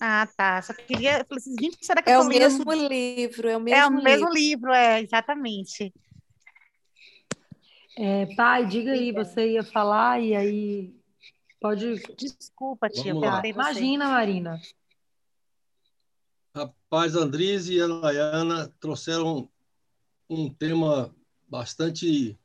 Ah, tá. Só queria. Eu falei assim, gente, será que É o lendo mesmo livro, é o mesmo É o mesmo livro. livro, é, exatamente. É, pai, diga aí, você ia falar e aí pode. Desculpa, tia, Vamos lá. Imagina, Marina. Rapaz, Andriz e a Nayana trouxeram um tema bastante,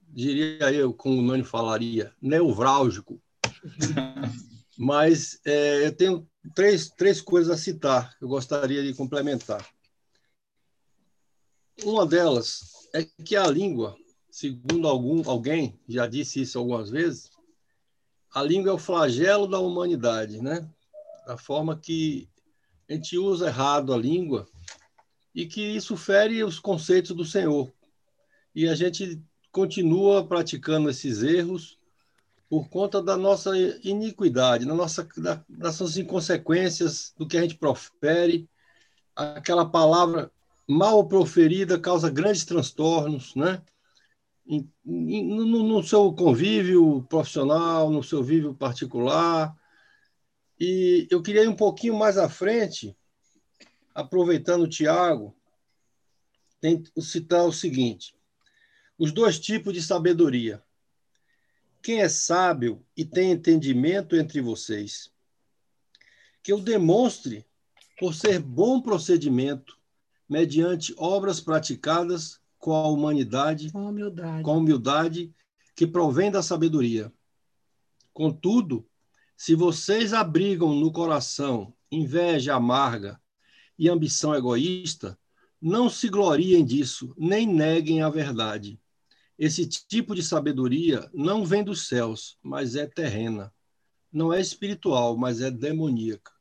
diria eu, como o Nani falaria, nevrálgico. Mas é, eu tenho três, três coisas a citar que eu gostaria de complementar. Uma delas é que a língua, segundo algum, alguém já disse isso algumas vezes, a língua é o flagelo da humanidade, né? Da forma que a gente usa errado a língua e que isso fere os conceitos do Senhor. E a gente continua praticando esses erros por conta da nossa iniquidade, da nossa, da, das nossas inconsequências, do que a gente profere. Aquela palavra mal proferida causa grandes transtornos, né? No, no seu convívio profissional, no seu convívio particular. E eu queria ir um pouquinho mais à frente, aproveitando o Tiago, citar o seguinte: os dois tipos de sabedoria. Quem é sábio e tem entendimento entre vocês, que eu demonstre por ser bom procedimento, mediante obras praticadas com a humanidade Com humildade. com humildade que provém da sabedoria. Contudo, se vocês abrigam no coração inveja amarga e ambição egoísta, não se gloriem disso, nem neguem a verdade. Esse tipo de sabedoria não vem dos céus, mas é terrena. Não é espiritual, mas é demoníaca.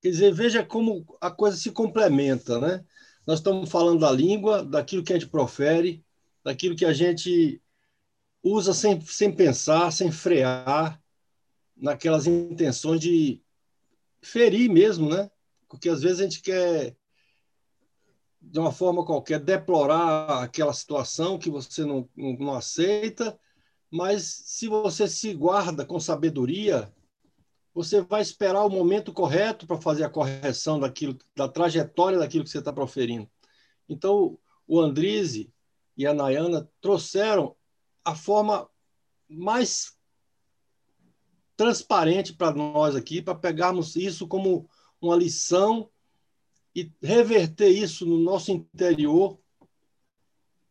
Quer dizer, veja como a coisa se complementa, né? Nós estamos falando da língua, daquilo que a gente profere, daquilo que a gente usa sem, sem pensar, sem frear, naquelas intenções de ferir mesmo, né? Porque às vezes a gente quer, de uma forma qualquer, deplorar aquela situação que você não, não, não aceita, mas se você se guarda com sabedoria, você vai esperar o momento correto para fazer a correção daquilo, da trajetória daquilo que você está proferindo. Então, o Andrize e a Nayana trouxeram a forma mais transparente para nós aqui, para pegarmos isso como uma lição e reverter isso no nosso interior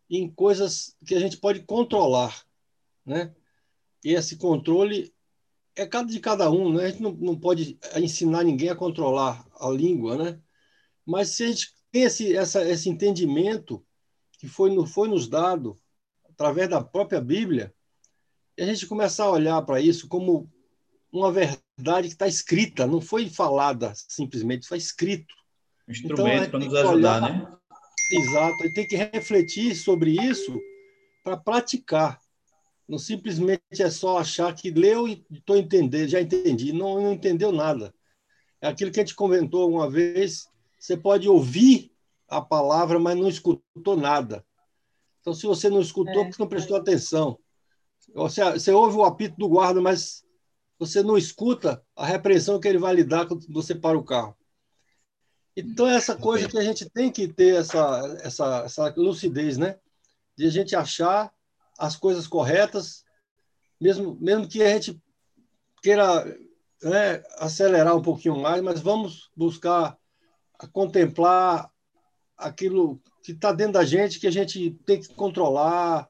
em coisas que a gente pode controlar, né? E esse controle é cada de cada um, né? A gente não, não pode ensinar ninguém a controlar a língua, né? Mas se a gente tem esse, essa, esse entendimento que foi, foi nos dado através da própria Bíblia, e a gente começar a olhar para isso como uma verdade que está escrita, não foi falada simplesmente, foi escrito. Um Então, instrumento gente para tem nos ajudar, olhar- né? Exato, e tem que refletir sobre isso para praticar. Não simplesmente é só achar que leu e estou entendendo, já entendi. Não, não entendeu nada. É aquilo que a gente comentou uma vez. Você pode ouvir a palavra, mas não escutou nada. Então, se você não escutou, É. porque não prestou atenção. Você, você ouve o apito do guarda, mas você não escuta a repreensão que ele vai lhe dar quando você para o carro. Então, é essa coisa que a gente tem que ter essa, essa, essa lucidez, né? De a gente achar as coisas corretas, mesmo, mesmo que a gente queira né, acelerar um pouquinho mais, mas vamos buscar contemplar aquilo que está dentro da gente, que a gente tem que controlar,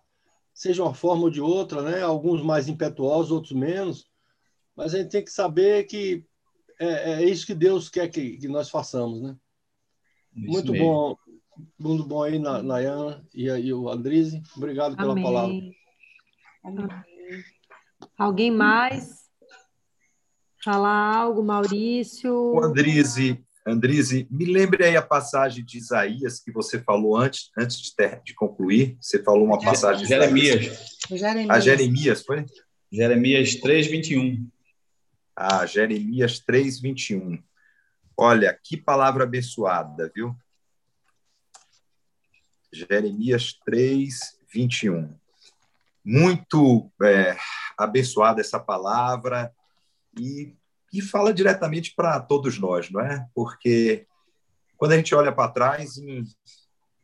seja uma forma ou de outra, né? Alguns mais impetuosos, outros menos, mas a gente tem que saber que é, é isso que Deus quer que, que nós façamos, né? Isso Muito mesmo. bom, muito bom aí, Na- Nayana e, aí o Andrise. Obrigado pela Amém. palavra. Alguém mais? Falar algo, Maurício? O Andrize, Andrize, me lembre aí a passagem de Isaías que você falou antes, antes de, ter- de concluir. Você falou uma passagem de Jeremias. Jeremias. A Jeremias, foi? Jeremias 3, 21. Ah, Jeremias 3, 21. Olha, que palavra abençoada, viu? Jeremias 3, 21. Muito é, abençoada essa palavra e, e fala diretamente para todos nós, não é? Porque quando a gente olha para trás e,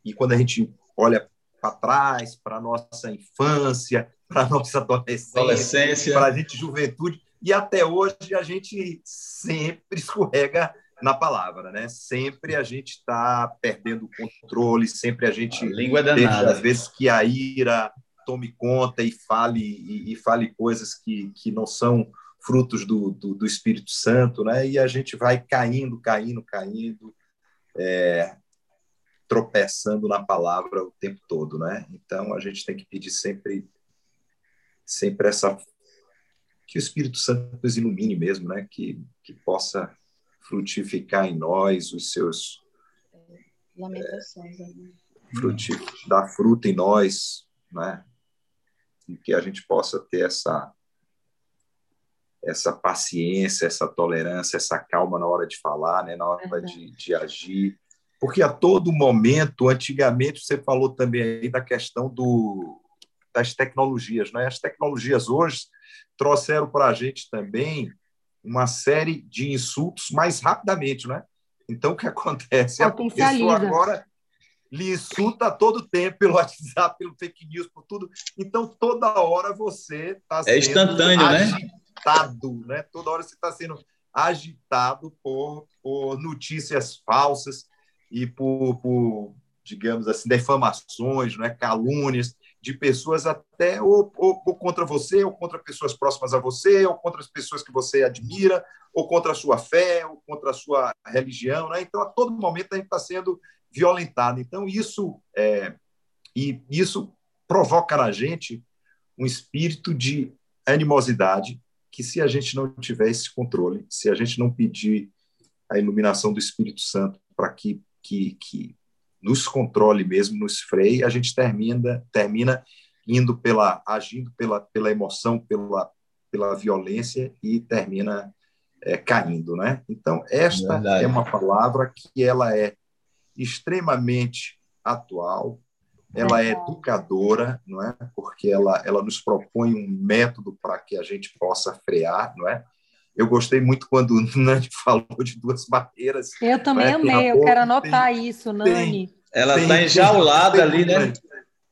e quando a gente olha para trás, para a nossa infância, para a nossa adolescência, Adolescência. para a gente juventude, e até hoje a gente sempre escorrega na palavra, né? Sempre a gente está perdendo o controle, sempre a gente A língua é deixa, às vezes, que a ira tome conta e fale, e, e fale coisas que, que não são frutos do, do, do Espírito Santo, né? E a gente vai caindo, caindo, caindo, é, tropeçando na palavra o tempo todo, né? Então a gente tem que pedir sempre, sempre essa que o Espírito Santo nos ilumine mesmo, né? Que que possa frutificar em nós os seus Lamentações. né? fruti, dar fruto em nós, né? E que a gente possa ter essa essa paciência, essa tolerância, essa calma na hora de falar, né? Na hora de, de agir, porque a todo momento, antigamente você falou também aí da questão do das tecnologias, né? As tecnologias hoje trouxeram para a gente também uma série de insultos mais rapidamente, né? Então o que acontece? A pessoa agora lhe insulta a todo tempo pelo WhatsApp, pelo fake news, por tudo. Então, toda hora você está É instantâneo, né? agitado, né? Toda hora você está sendo agitado por, por notícias falsas e por, por, digamos assim, defamações, né? calúnias de pessoas até ou, ou, ou contra você, ou contra pessoas próximas a você, ou contra as pessoas que você admira, ou contra a sua fé, ou contra a sua religião, né? Então, a todo momento a gente está sendo violentado. Então, isso é, e isso provoca na gente um espírito de animosidade que, se a gente não tiver esse controle, se a gente não pedir a iluminação do Espírito Santo para que, que, que nos controle mesmo, nos freie, a gente termina, termina indo pela, agindo pela, pela emoção, pela, pela violência e termina é, caindo, né? Então, esta Verdade. é uma palavra que ela é extremamente atual, ela é educadora, não é? Porque ela, ela nos propõe um método para que a gente possa frear, não é? Eu gostei muito quando o Nani falou de duas barreiras. Eu também tem amei, eu quero anotar isso, Nani. Ela Tem- está enjaulada tem- ali, né?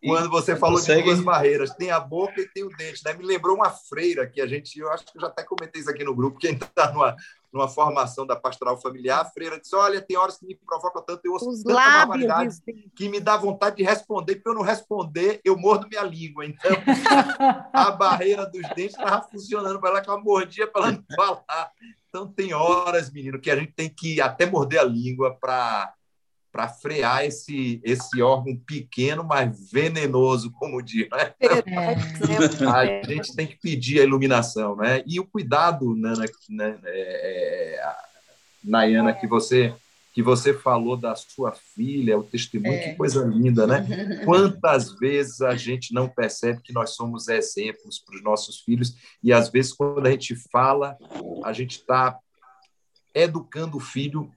Quando você falou consegue- de duas barreiras, tem a boca e tem o dente, né? Me lembrou uma freira que a gente, eu acho que eu já até comentei isso aqui no grupo, quem está numa, numa formação da pastoral familiar, a freira disse: Olha, tem horas que me provocam tanto, eu ouço Os tanta lábios. barbaridade que me dá vontade de responder, porque eu não responder, eu mordo minha língua. Então, a barreira dos dentes estava funcionando para ela, que ela mordia para ela não falar. Então, tem horas, menino, que a gente tem que até morder a língua para para frear esse, esse órgão pequeno, mas venenoso, como diz. Né? É. A gente tem que pedir a iluminação. Né? E o cuidado, Nana, né, é, é, Nayana, que você, que você falou da sua filha, o testemunho, É. que coisa linda, né? Quantas vezes a gente não percebe que nós somos exemplos para os nossos filhos e às vezes quando a gente fala, a gente está educando o filho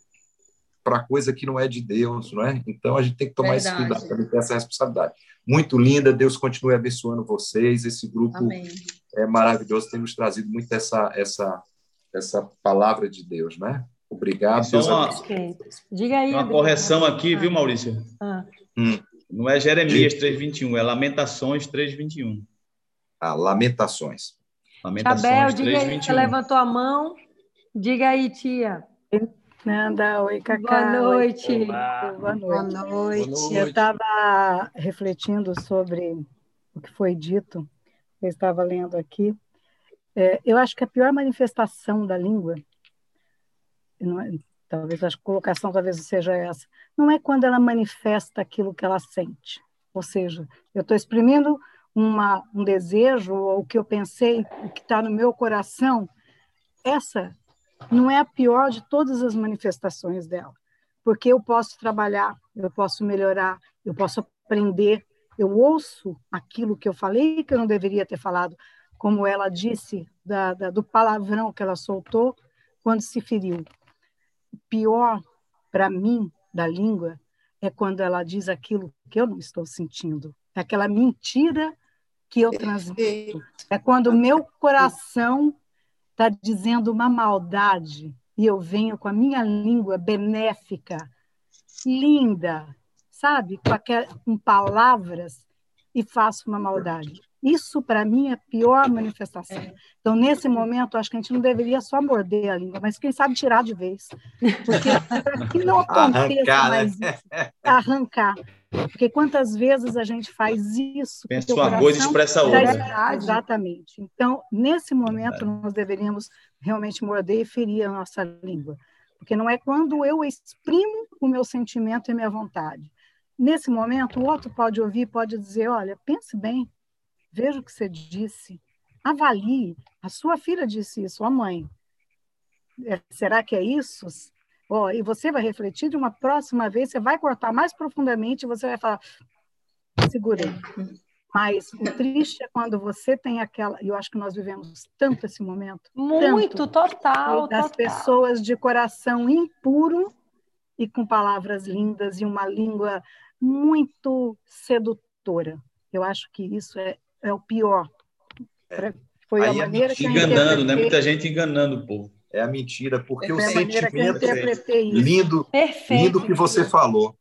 para coisa que não é de Deus, não é? Então a gente tem que tomar esse Verdade. cuidado, também ter essa responsabilidade. Muito linda, Deus continue abençoando vocês. Esse grupo Amém. é maravilhoso, tem nos trazido muito essa essa essa palavra de Deus, né? Obrigado. Deus uma- abençoe. Ok. Diga aí. Uma correção aqui, viu, Maurício? Ah, Não é Jeremias 3,21, é Lamentações 3,21. Ah, lamentações. Lamentações Chabel, diga aí, você 3,21. levantou a mão. Diga aí, tia. Nanda, oi, Cacá. Boa noite. Oi, Boa Boa noite. noite. Boa Eu noite. estava refletindo sobre o que foi dito, eu estava lendo aqui. É, eu acho que a pior manifestação da língua, não é- talvez a colocação talvez seja essa, não é quando ela manifesta aquilo que ela sente. Ou seja, eu estou exprimindo uma, um desejo ou o que eu pensei, o que está no meu coração. Essa não é a pior de todas as manifestações dela, porque eu posso trabalhar, eu posso melhorar, eu posso aprender, eu ouço aquilo que eu falei que eu não deveria ter falado, como ela disse da, da, do palavrão que ela soltou quando se feriu. O pior para mim da língua é quando ela diz aquilo que eu não estou sentindo, é aquela mentira que eu transmito, é quando o meu coração está dizendo uma maldade e eu venho com a minha língua benéfica, linda, sabe, com, com palavras e faço uma maldade. Isso, para mim, é a pior manifestação. Então, nesse momento, acho que a gente não deveria só morder a língua, mas quem sabe tirar de vez. Porque para que não aconteça Arrancar, né? mais isso, arrancar. Porque quantas vezes a gente faz isso? Pensa uma coisa e expressa outra. Exatamente. Então, nesse momento, nós deveríamos realmente morder e ferir a nossa língua. Porque não é quando eu exprimo o meu sentimento e a minha vontade. Nesse momento, o outro pode ouvir, pode dizer: olha, pense bem, veja o que você disse, avalie. A sua filha disse isso, a mãe. É, será que é isso? Ó, e você vai refletir de uma próxima vez, você vai cortar mais profundamente e você vai falar: segurei. Mas o triste é quando você tem aquela. E eu acho que nós vivemos tanto esse momento Muito, total, das total. pessoas de coração impuro e com palavras lindas e uma língua muito sedutora. Eu acho que isso é, é o pior. Pra- Foi a Aí é maneira que eu Enganando, né? Muita gente enganando o povo. É a mentira, porque o a maneira que eu sentimento interpretei isso. lindo, Perfeito. lindo que você falou.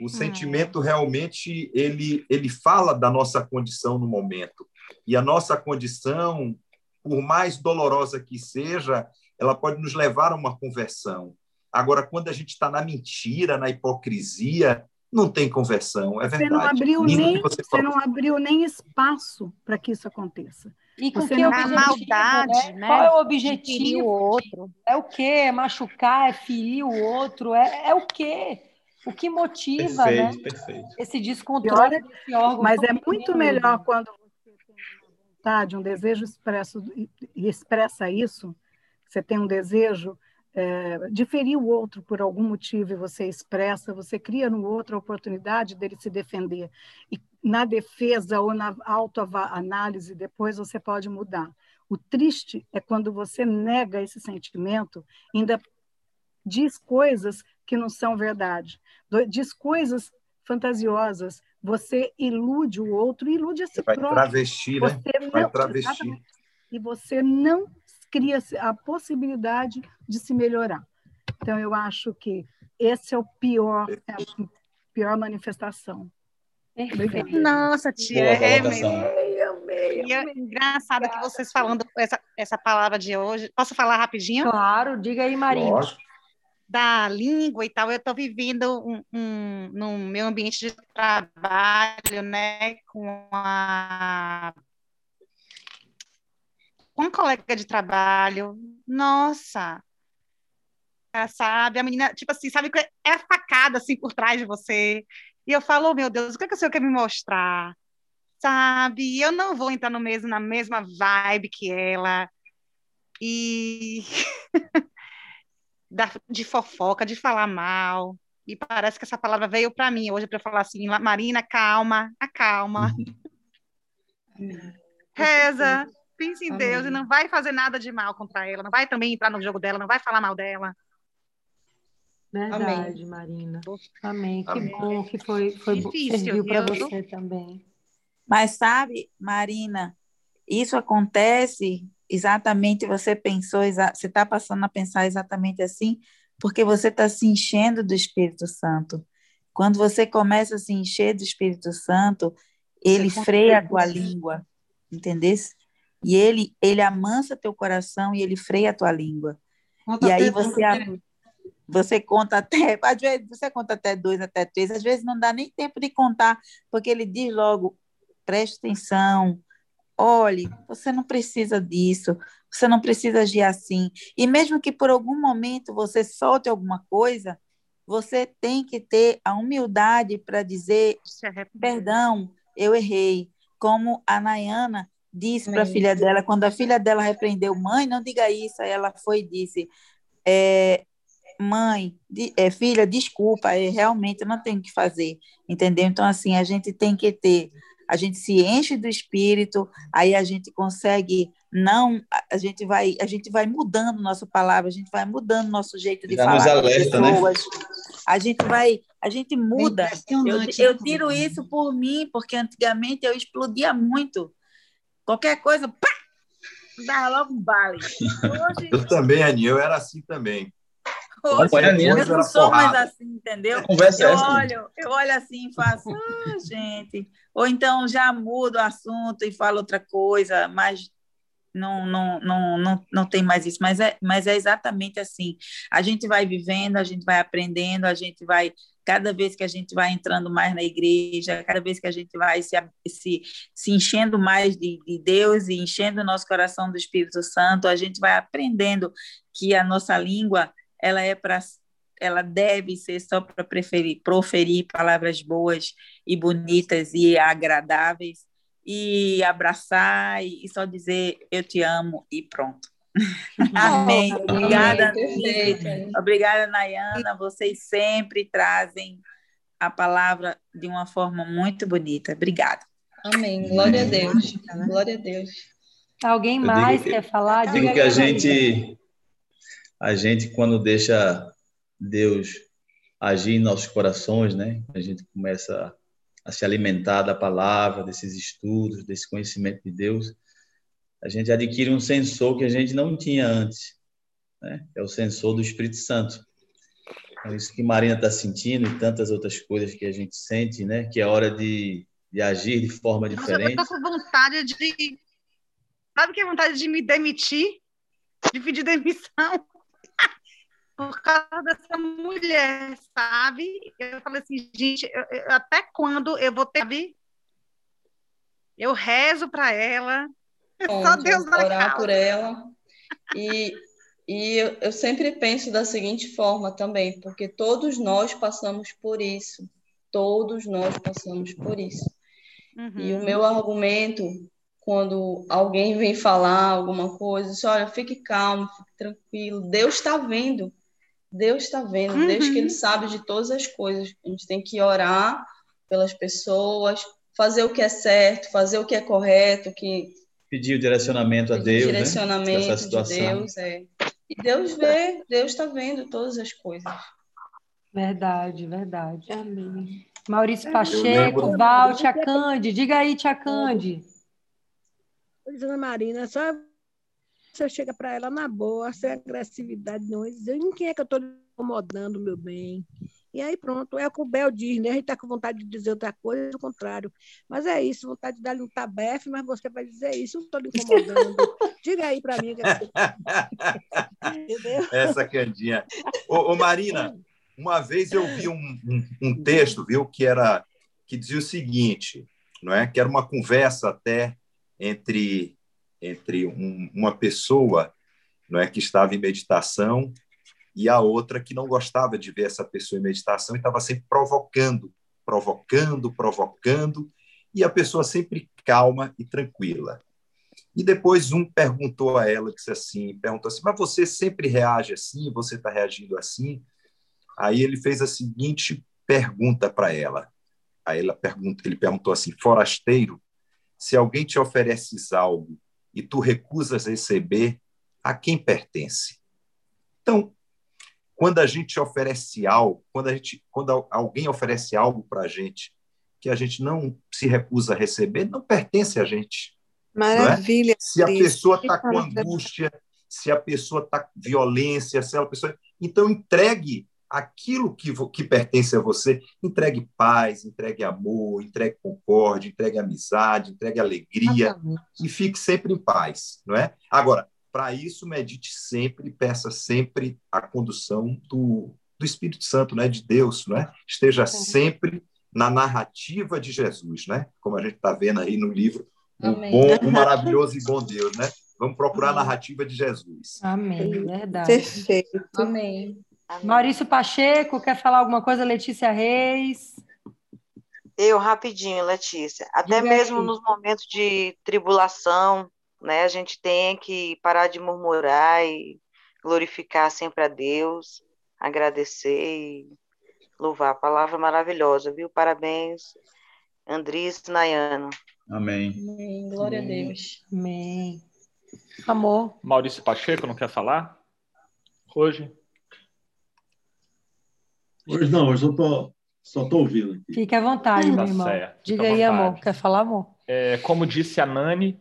O sentimento realmente ele ele fala da nossa condição no momento. E a nossa condição, por mais dolorosa que seja, ela pode nos levar a uma conversão. Agora, quando a gente está na mentira, na hipocrisia, não tem conversão, é Você verdade. não abriu nem, você você não abriu nem espaço para que isso aconteça. E com Você que não- A objetivo, maldade, né? né? Qual é o objetivo? o outro. É o quê? É machucar? É ferir o outro? É, é o quê? O que motiva, né? Perfeito, perfeito. Esse descontrole é- desse órgão. Mas é muito melhor quando você tem uma vontade, um desejo expresso e- e expressa isso. Você tem um desejo é, de ferir o outro por algum motivo e você expressa, você cria no outro a oportunidade dele se defender. E na defesa ou na autoanálise depois você pode mudar. O triste é quando você nega esse sentimento, ainda diz coisas que não são verdade, diz coisas fantasiosas, você ilude o outro, ilude a si Você vai próprio. travestir, né? Você Vai não, exatamente. e você não cria a possibilidade de se melhorar. Então, eu acho que esse é o pior, é a pior manifestação. Perfeito. Nossa, tia, Boa é mesmo. E é engraçado que vocês falando essa, essa palavra de hoje. Posso falar rapidinho? Claro, diga aí, Marina. Lógico. da língua e tal, eu estou vivendo um, um, no meu ambiente de trabalho, né, com a com uma colega de trabalho, nossa, ela sabe, a menina, tipo assim, sabe que é a facada assim por trás de você, e eu falo, oh, meu Deus, o que, é que o senhor quer me mostrar? Sabe, eu não vou entrar no mesmo, na mesma vibe que ela, e da- de fofoca, de falar mal. E parece que essa palavra veio para mim hoje para falar assim, "La- Marina, calma, acalma. Reza, pense em Deus e não vai fazer nada de mal contra ela, não vai também entrar no jogo dela, não vai falar mal dela. Verdade, Marina. Amém. Que Amém. bom que foi, foi Difícil, serviu para você também. Mas sabe, Marina, isso acontece exatamente, você pensou, você está passando a pensar exatamente assim, porque você está se enchendo do Espírito Santo. Quando você começa a se encher do Espírito Santo, ele Você freia a tua língua, entendesse? E ele, ele amansa teu coração e ele freia a tua língua. E aí você, a- você conta até, às vezes você conta até dois, até três, às vezes não dá nem tempo de contar, porque ele diz logo, preste atenção, olhe, você não precisa disso, você não precisa agir assim. E mesmo que por algum momento você solte alguma coisa, você tem que ter a humildade para dizer, arrepender. perdão, eu errei. Como a Nayana disse para a filha dela, quando a filha dela repreendeu, mãe, não diga isso, aí ela foi e disse, é, mãe, de- é, filha, desculpa, é, realmente eu não tenho o que fazer, entendeu? Então, assim, a gente tem que ter, a gente se enche do espírito, aí a gente consegue não, a- gente vai, a gente vai mudando nossa palavra, a gente vai mudando nosso jeito de Já falar nos com as alerta, né? pessoas, a gente vai, a gente muda. Eu, Impressionante, eu né? tiro isso por mim, porque antigamente eu explodia muito. Qualquer coisa, pá! Dava logo um bale. Hoje, Eu também, Aninha, eu era assim também. Hoje, Olha, Aninha. eu não sou mais assim, entendeu? Conversa Eu essa. olho, eu olho assim e faço, ah, gente. Ou então já mudo o assunto e falo outra coisa, mas não, não, não, não, não tem mais isso. Mas é, mas é exatamente assim. A gente vai vivendo, a gente vai aprendendo, a gente vai. Cada vez que a gente vai entrando mais na igreja, cada vez que a gente vai se, se, se enchendo mais de, de Deus e enchendo o nosso coração do Espírito Santo, a gente vai aprendendo que a nossa língua ela é para ela deve ser só para proferir palavras boas e bonitas e agradáveis e abraçar e só dizer eu te amo e pronto. Amém. Obrigada. Obrigada, Nayana. Vocês sempre trazem a palavra de uma forma muito bonita. Obrigada. Amém. Glória a Deus. Glória a Deus. Alguém Eu mais digo- quer falar? Digo Diga que a gente, a gente quando deixa Deus agir em nossos corações, né? A gente começa a se alimentar da palavra, desses estudos, desse conhecimento de Deus. A gente adquire um sensor que a gente não tinha antes, né? É o sensor do Espírito Santo. É isso que Marina está sentindo e tantas outras coisas que a gente sente, né? Que é hora de, de agir de forma Nossa, eu diferente. tô com vontade de. Sabe que é vontade de me demitir? De pedir demissão? Por causa dessa mulher, sabe? Eu falei assim, gente, eu- eu- até quando eu vou ter. Eu rezo para ela. Só Pronto, Deus orar causa. por ela. E, e eu, eu sempre penso da seguinte forma também, porque todos nós passamos por isso. Todos nós passamos por isso. E o Uhum. meu argumento, quando alguém vem falar alguma coisa, diz, olha, fique calmo, fique tranquilo. Deus está vendo. Deus está vendo. Deus que Ele sabe de todas as coisas. A gente tem que orar pelas pessoas, fazer o que é certo, fazer o que é correto, que Pedir o direcionamento a Deus, né? direcionamento de situação. Deus, é. E Deus vê, Deus está vendo todas as coisas. Verdade, verdade. Amém. Maurício Eu Pacheco, Val, Tia Cande. Diga aí, Tia Cande. Dona Marina, só você chega para ela na boa, sem agressividade, não, em quem é que eu estou incomodando, meu bem. E aí pronto, é o que o Bel diz, né? A gente está com vontade de dizer outra coisa, o contrário. Mas é isso, vontade de dar-lhe um tabefe, mas você vai dizer isso, eu não estou lhe incomodando. Diga aí para mim. que é-? Essa candinha. Ô, ô, Marina, uma vez eu vi um, um, um texto, viu, que era que dizia o seguinte, não é? Que era uma conversa até entre entre um- uma pessoa, não é, que estava em meditação e a outra que não gostava de ver essa pessoa em meditação e estava sempre provocando, provocando, provocando, e a pessoa sempre calma e tranquila. E depois um perguntou a ela, disse assim, perguntou assim, mas você sempre reage assim? Você está reagindo assim? Aí ele fez a seguinte pergunta para ela. Aí ela pergunta, ele perguntou assim, forasteiro, se alguém te oferece algo e tu recusas receber, a quem pertence? Então, quando a gente oferece algo, quando, a gente, quando alguém oferece algo para a gente que a gente não se recusa a receber, não pertence a gente. Maravilha. Se a pessoa está com angústia, se a pessoa está com violência, se a pessoa. Então, entregue aquilo que, que pertence a você. Entregue paz, entregue amor, entregue concórdia, entregue amizade, entregue alegria e fique sempre em paz, não é? Agora, para isso, medite sempre, peça sempre a condução do, do Espírito Santo, né? de Deus, não é? Esteja sempre na narrativa de Jesus, né? Como a gente está vendo aí no livro, o Amém. bom, o maravilhoso e bom Deus, né? Vamos procurar a narrativa de Jesus. Amém, verdade. Perfeito. Amém. Maurício Pacheco, quer falar alguma coisa? Letícia Reis. Eu, rapidinho, Letícia. Até Diga mesmo aí. nos momentos de tribulação, né? A gente tem que parar de murmurar e glorificar sempre a Deus, agradecer e louvar. Palavra maravilhosa, viu? Parabéns, Andris e Nayana. Amém. Amém. Glória a Deus. Amém. Amor. Maurício Pacheco, não quer falar? Hoje? Hoje não, hoje eu tô, só estou ouvindo aqui. Fique à vontade, Tá meu irmão. certo, Diga aí, amor. vontade. Quer falar, amor? É, como disse a Nani,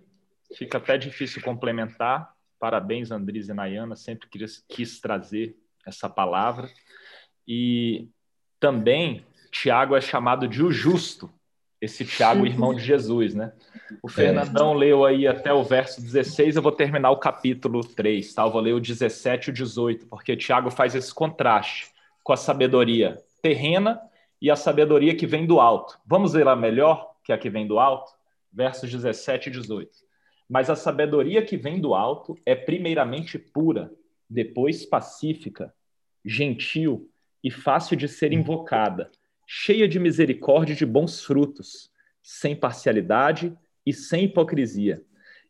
fica até difícil complementar. Parabéns, Andris e Nayana, sempre quis, quis trazer essa palavra. E também, Tiago é chamado de o justo, esse Tiago, irmão de Jesus, né? O Fernandão é. leu aí até o verso 16, eu vou terminar o capítulo 3, tá? Eu vou ler o 17 e o 18, porque Tiago faz esse contraste com a sabedoria terrena e a sabedoria que vem do alto. Vamos ver a melhor, que é a que vem do alto? Versos 17 e 18. Mas a sabedoria que vem do alto é primeiramente pura, depois pacífica, gentil e fácil de ser invocada, cheia de misericórdia e de bons frutos, sem parcialidade e sem hipocrisia.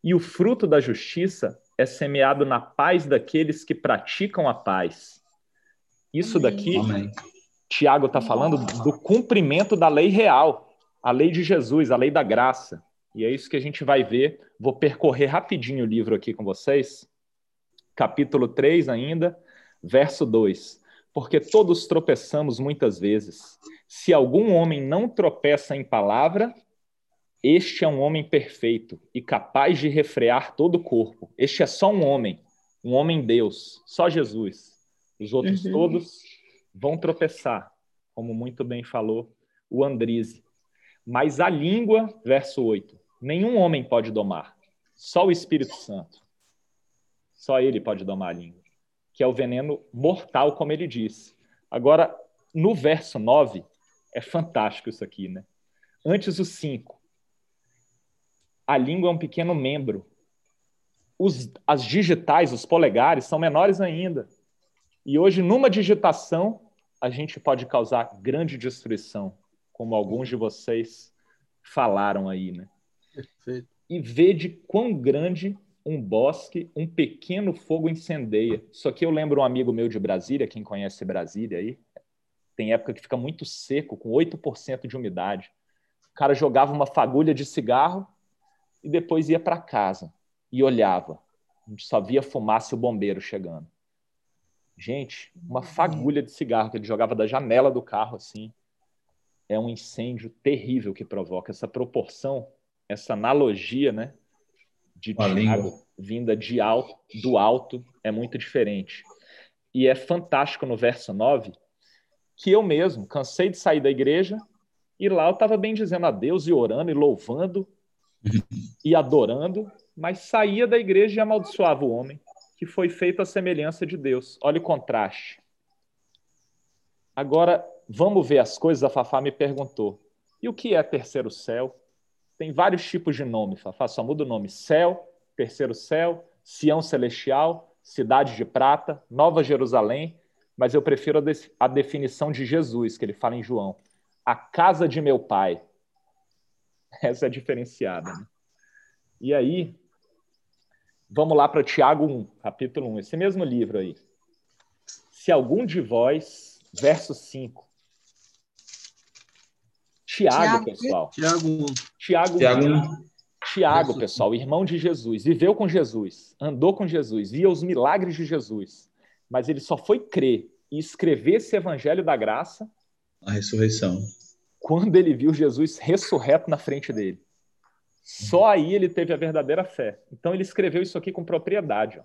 E o fruto da justiça é semeado na paz daqueles que praticam a paz. Isso daqui, Amém. Tiago está falando do cumprimento da lei real, a lei de Jesus, a lei da graça. E é isso que a gente vai ver. Vou percorrer rapidinho o livro aqui com vocês. Capítulo 3 ainda, verso 2. Porque todos tropeçamos muitas vezes. Se algum homem não tropeça em palavra, este é um homem perfeito e capaz de refrear todo o corpo. Este é só um homem, um homem Deus, só Jesus. Os outros uhum. todos vão tropeçar, como muito bem falou o Andrise. Mas a língua, verso 8, nenhum homem pode domar, só o Espírito Santo. Só ele pode domar a língua, que é o veneno mortal, como ele disse. Agora, no verso 9, é fantástico isso aqui, né? Antes o 5. A língua é um pequeno membro. Os, as digitais, os polegares, são menores ainda. E hoje, numa digitação, a gente pode causar grande destruição, como alguns de vocês falaram aí, né? Perfeito. E ver de quão grande um bosque, um pequeno fogo incendeia. Isso aqui eu lembro um amigo meu de Brasília, quem conhece Brasília aí, tem época que fica muito seco, com 8% de umidade. O cara jogava uma fagulha de cigarro e depois ia para casa e olhava. Só via fumaça e o bombeiro chegando. Gente, uma fagulha de cigarro que ele jogava da janela do carro assim. É um incêndio terrível que provoca essa proporção, essa analogia, né? De Tiago vinda de alto, do alto é muito diferente. E é fantástico no verso 9 que eu mesmo cansei de sair da igreja e lá eu estava bem dizendo a Deus e orando e louvando e adorando, mas saía da igreja e amaldiçoava o homem que foi feito à semelhança de Deus. Olha o contraste. Agora, vamos ver as coisas. A Fafá me perguntou: e o que é terceiro céu? Tem vários tipos de nome, Fafá, só muda o nome: céu, terceiro céu, Sião celestial, cidade de prata, Nova Jerusalém, mas eu prefiro a, de a definição de Jesus, que ele fala em João. A casa de meu pai. Essa é diferenciada. Né? E aí, vamos lá para Tiago 1, capítulo 1, esse mesmo livro aí. Se algum de vós, verso 5. Tiago, Tiago pessoal. Tiago 1. Tiago 1. Tiago, 1. Tiago pessoal, irmão de Jesus, viveu com Jesus, andou com Jesus, via os milagres de Jesus mas ele só foi crer e escrever esse evangelho da graça a ressurreição. Quando ele viu Jesus ressurreto na frente dele. Só aí ele teve a verdadeira fé. Então ele escreveu isso aqui com propriedade, ó.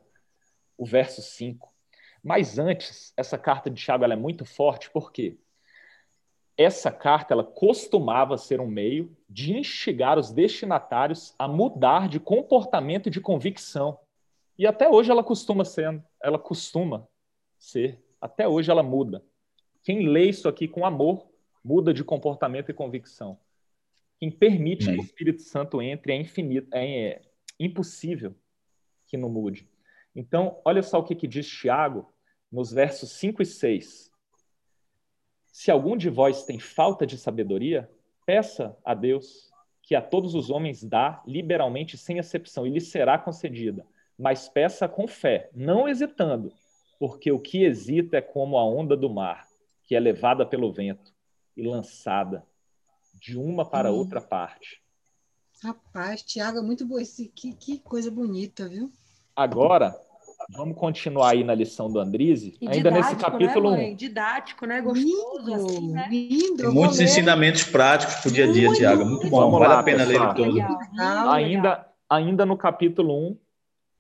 o verso 5. Mas antes, essa carta de Tiago é muito forte, porque essa carta ela costumava ser um meio de instigar os destinatários a mudar de comportamento e de convicção. E até hoje ela costuma ser, ela costuma ser, até hoje ela muda. Quem lê isso aqui com amor muda de comportamento e convicção. Quem permite que o Espírito Santo entre é infinito, é, é impossível que não mude. Então, olha só o que, que diz Tiago nos versos 5 e 6. Se algum de vós tem falta de sabedoria, peça a Deus, que a todos os homens dá liberalmente, sem exceção, e lhe será concedida. Mas peça com fé, não hesitando, porque o que hesita é como a onda do mar, que é levada pelo vento e lançada de uma para hum. outra parte. Rapaz, Tiago, é muito bom. que, que coisa bonita, viu? Agora, vamos continuar aí na lição do Andrise, e ainda nesse né, capítulo né, 1. Didático, né? Gostoso, lindo, assim, né? Lindo, Tem muitos ensinamentos práticos para o dia a dia, Tiago. Muito bom, vamos vale lá, a pena pessoal. ler todo. Ainda, ainda no capítulo 1,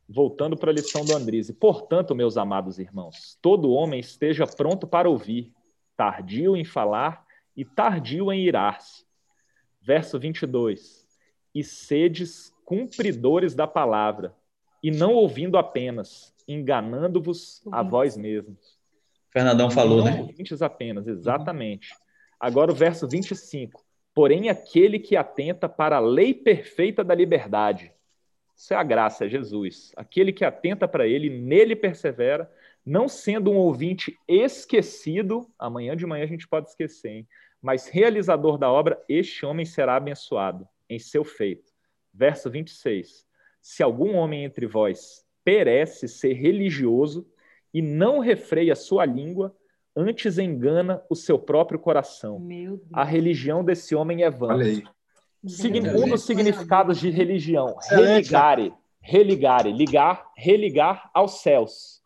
voltando para a lição do Andrise. Portanto, meus amados irmãos, todo homem esteja pronto para ouvir, tardio em falar e tardio em irar-se. Verso 22. E sedes cumpridores da palavra, e não ouvindo apenas, enganando-vos a vós mesmos. Fernandão falou, não né? ouvintes apenas, exatamente. Agora o verso 25. Porém, aquele que atenta para a lei perfeita da liberdade. Isso é a graça, é Jesus. Aquele que atenta para ele, nele persevera, não sendo um ouvinte esquecido, amanhã de manhã a gente pode esquecer, hein? mas realizador da obra, este homem será abençoado em seu feito. Verso 26. Se algum homem entre vós perece ser religioso e não refreia sua língua, antes engana o seu próprio coração. A religião desse homem é vã. Signi- Um dos significados de religião, religare, religare, ligar, religar aos céus.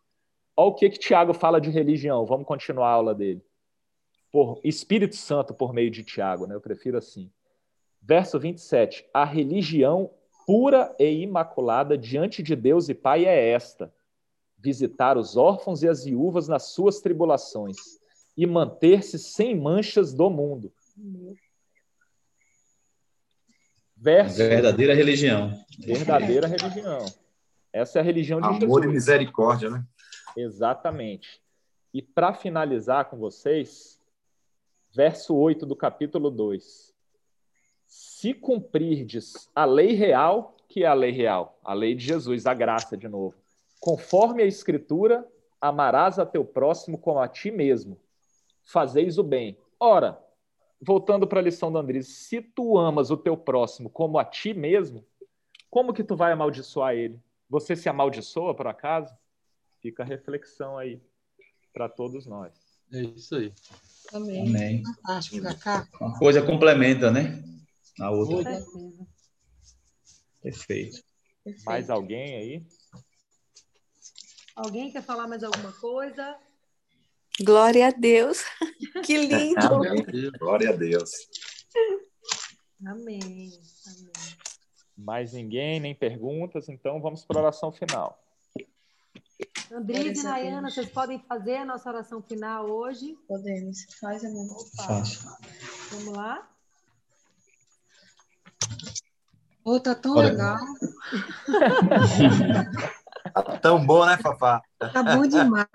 Olha o que que Tiago fala de religião. Vamos continuar a aula dele. Por Espírito Santo por meio de Tiago, né? Eu prefiro assim. Verso 27. A religião pura e imaculada diante de Deus e Pai é esta: visitar os órfãos e as viúvas nas suas tribulações e manter-se sem manchas do mundo. Verso Verdadeira religião. verdadeira religião. Essa é a religião de Amor e Jesus. misericórdia, né? Exatamente. E para finalizar com vocês, verso 8 do capítulo 2. Se cumprirdes a lei real, que é a lei real? A lei de Jesus, a graça de novo. Conforme a escritura, amarás a teu próximo como a ti mesmo. Fazeis o bem. Ora, voltando para a lição do Andrés, se tu amas o teu próximo como a ti mesmo, como que tu vai amaldiçoar ele? Você se amaldiçoa por acaso? Fica a reflexão aí para todos nós. É isso aí. Amém. Amém. Fantástico, Cacá. Uma coisa complementa, né? A outra. certeza. Perfeito. Mais alguém aí? Alguém quer falar mais alguma coisa? Glória a Deus. Que lindo. Glória a Deus. Amém. Amém. Mais ninguém, nem perguntas, então vamos para a oração final. Andrés e a. Nayana, vocês podem fazer a nossa oração final hoje? Podemos. Faz, amor. Fácil. Vamos lá? Ô, tá tão Olha. legal. Tá tão bom, né, Fafá? Tá bom demais.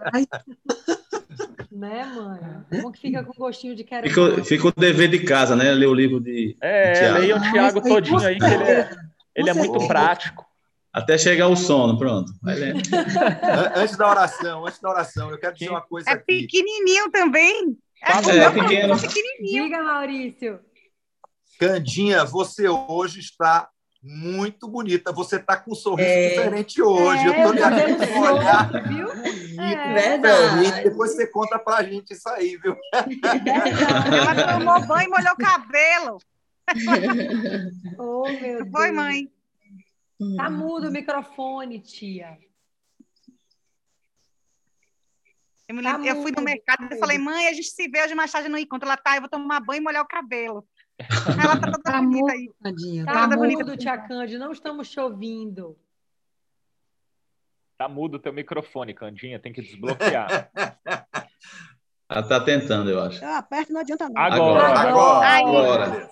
Né, mãe? Como que fica com gostinho de quero Fica, fica o dever de casa, né? Ler o livro de É, Tiago. leiam o Tiago Mas aí, todinho aí, que ele é, ele é muito prático. até chegar o sono, pronto. Vai lendo. An- Antes da oração, antes da oração, eu quero dizer uma coisa É aqui. pequenininho também. É, o meu pequeno. é pequenininho. Diga, Maurício. Candinha, você hoje está muito bonita. Você está com um sorriso É. diferente hoje. eu É, tô lhe cabelo olhando com um olhar viu? bonito, É. Diferente. Depois você conta pra gente isso aí, viu? Ela tomou banho e molhou o cabelo. Oh, meu foi, mãe? Tá mudo o microfone, tia. Eu, Tá eu fui no mercado e falei, mãe, a gente se vê hoje mais tarde no encontro. Ela tá, eu vou tomar banho e molhar o cabelo. Ela tá toda Tá bonita mudo, aí. tadinha. Tá Tá mudo, bonita. tia Cândido. Não estamos te ouvindo. Tá mudo o teu microfone, Candinha, tem que desbloquear. Ela tá tentando, eu acho. Eu aperto, não adianta não. Agora. Agora. Agora.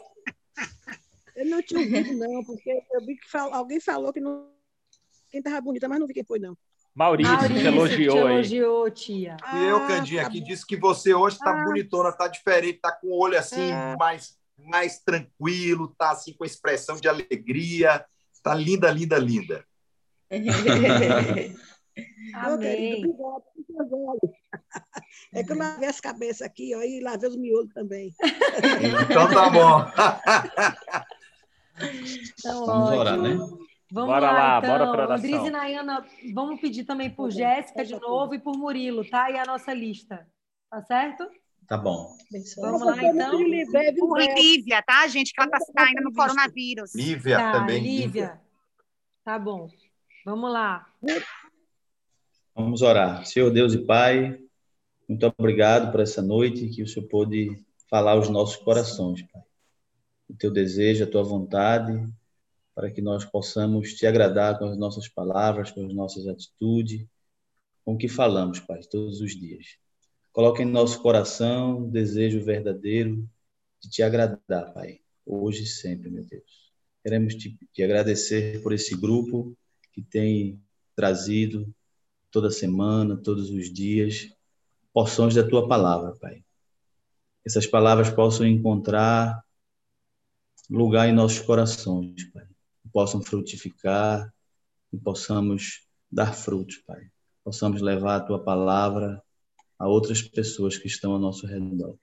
Eu não tinha ouvido, não, porque eu vi que fal- alguém falou que não... quem estava bonita, mas não vi quem foi, não. Maurício, te Maurício elogiou te aí. elogiou, tia. E eu, Ah, Candinha, tá que bom. disse que você hoje está Ah. bonitona, está diferente, está com o olho assim, Ah. mais, mais tranquilo, está assim com expressão de alegria. Está linda, linda, linda. Querido, Amém. obrigado olhos. É que eu lavei as cabeças aqui, ó, e lavei os miolos também. Então tá bom. Então, Vamos ótimo. orar, né? Vamos Bora lá, lá, então. bora pra oração. Andriz e Nayana, vamos pedir também por Jéssica de novo e por Murilo, tá? E a nossa lista. Tá certo? Tá bom. Vamos lá, então. Por Lívia, tá, gente? Que ela tá ainda no coronavírus. Lívia Tá, também. Lívia. Tá bom. Vamos lá. Vamos orar. Senhor Deus e Pai, muito obrigado por essa noite que o Senhor pôde falar aos nossos corações, Pai. O teu desejo, a tua vontade, para que nós possamos te agradar com as nossas palavras, com as nossas atitudes, com o que falamos, Pai, todos os dias. Coloque em nosso coração o desejo verdadeiro de te agradar, Pai, hoje e sempre, meu Deus. Queremos te, te agradecer por esse grupo que tem trazido toda semana, todos os dias, porções da tua palavra, Pai. Essas palavras possam encontrar lugar em nossos corações, Pai. Que possam frutificar e possamos dar frutos, Pai. Possamos levar a tua palavra a outras pessoas que estão ao nosso redor.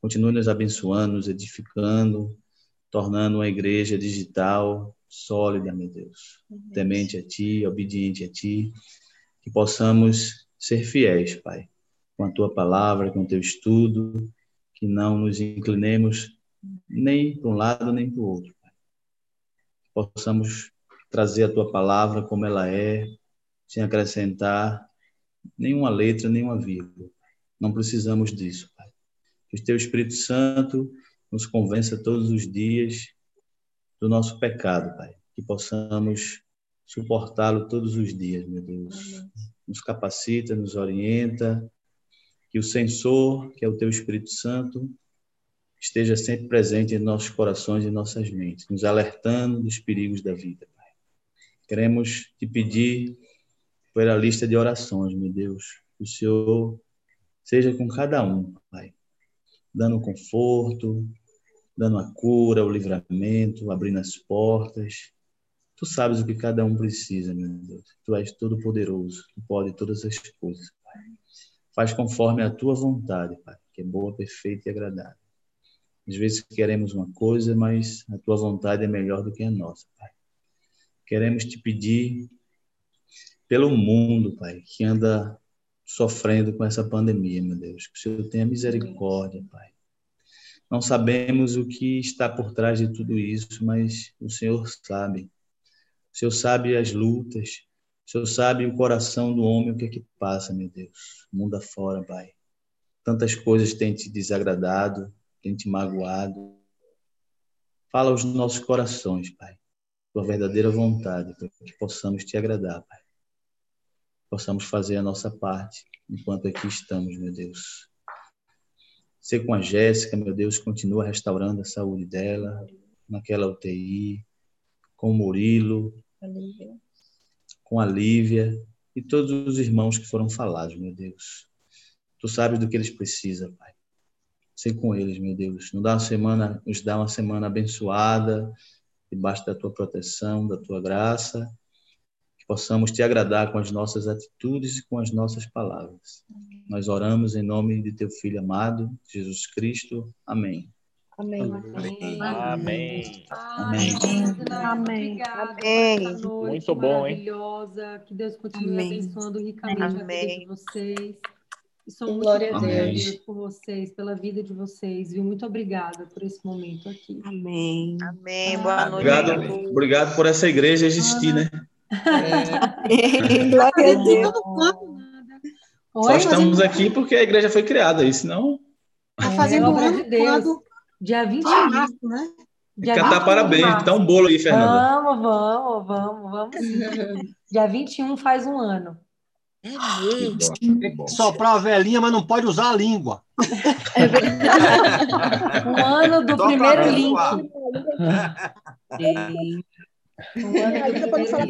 Continue nos abençoando, nos edificando, tornando uma igreja digital sólida, meu Deus. Temente a Ti, obediente a Ti. Que possamos ser fiéis, Pai, com a Tua palavra, com o Teu estudo. Que não nos inclinemos nem para um lado nem para o outro. Pai. Que possamos trazer a Tua palavra como ela é, sem acrescentar nenhuma letra, nenhuma vírgula. Não precisamos disso, Pai. Que o Teu Espírito Santo nos convença todos os dias do nosso pecado, Pai. Que possamos suportá-lo todos os dias, meu Deus. Nos capacita, nos orienta. Que o censor, que é o Teu Espírito Santo, esteja sempre presente em nossos corações e nossas mentes, nos alertando dos perigos da vida, Pai. Queremos te pedir pela lista de orações, meu Deus, que o Senhor seja com cada um, Pai, dando conforto, dando a cura, o livramento, abrindo as portas. Tu sabes o que cada um precisa, meu Deus. Tu és todo poderoso, tu pode todas as coisas, Pai. Faz conforme a tua vontade, Pai, que é boa, perfeita e agradável. Às vezes queremos uma coisa, mas a tua vontade é melhor do que a nossa, Pai. Queremos te pedir pelo mundo, Pai, que anda sofrendo com essa pandemia, meu Deus. Que o Senhor tenha misericórdia, Pai. Não sabemos o que está por trás de tudo isso, mas o Senhor sabe. O Senhor sabe as lutas. O Senhor sabe o coração do homem, o que é que passa, meu Deus. Mundo afora, Pai. Tantas coisas têm te desagradado, têm te magoado. Fala aos nossos corações, Pai. Tua verdadeira vontade, para que possamos te agradar, Pai. Possamos fazer a nossa parte enquanto aqui estamos, meu Deus. Ser com a Jéssica, meu Deus, continua restaurando a saúde dela, naquela UTI, com o Murilo, com a Lívia e todos os irmãos que foram falados, meu Deus. Tu sabes do que eles precisam, Pai. Ser com eles, meu Deus. Nos dá uma semana, nos dá uma semana abençoada, debaixo da tua proteção, da tua graça, possamos te agradar com as nossas atitudes e com as nossas palavras. Nós oramos em nome de teu filho amado, Jesus Cristo. Amém. Amém. Amém. Amém. Amém. Amém. Muito bom, hein? Maravilhosa. Que Deus continue Amém. abençoando ricamente a vida de vocês. E sou muito Glória a Deus. Deus por vocês, pela vida de vocês, viu? Muito obrigada por esse momento aqui. Amém. Amém. Boa noite. Obrigado, obrigado por essa igreja existir, né? Glória a Fazendo de Deus. Só estamos aqui porque a igreja foi criada, aí senão Tá fazendo É obra ano de Deus. quando Dia 21. de março, né? Dia que cantar 21 de parabéns. Dá um bolo aí, Fernanda. Vamos, vamos, vamos, vamos sim. Dia 21 faz um ano. É Que mesmo. bom, que bom. Soprar a velhinha, mas não pode usar a língua. Um ano do Só pra primeiro link. Um ano do primeiro link.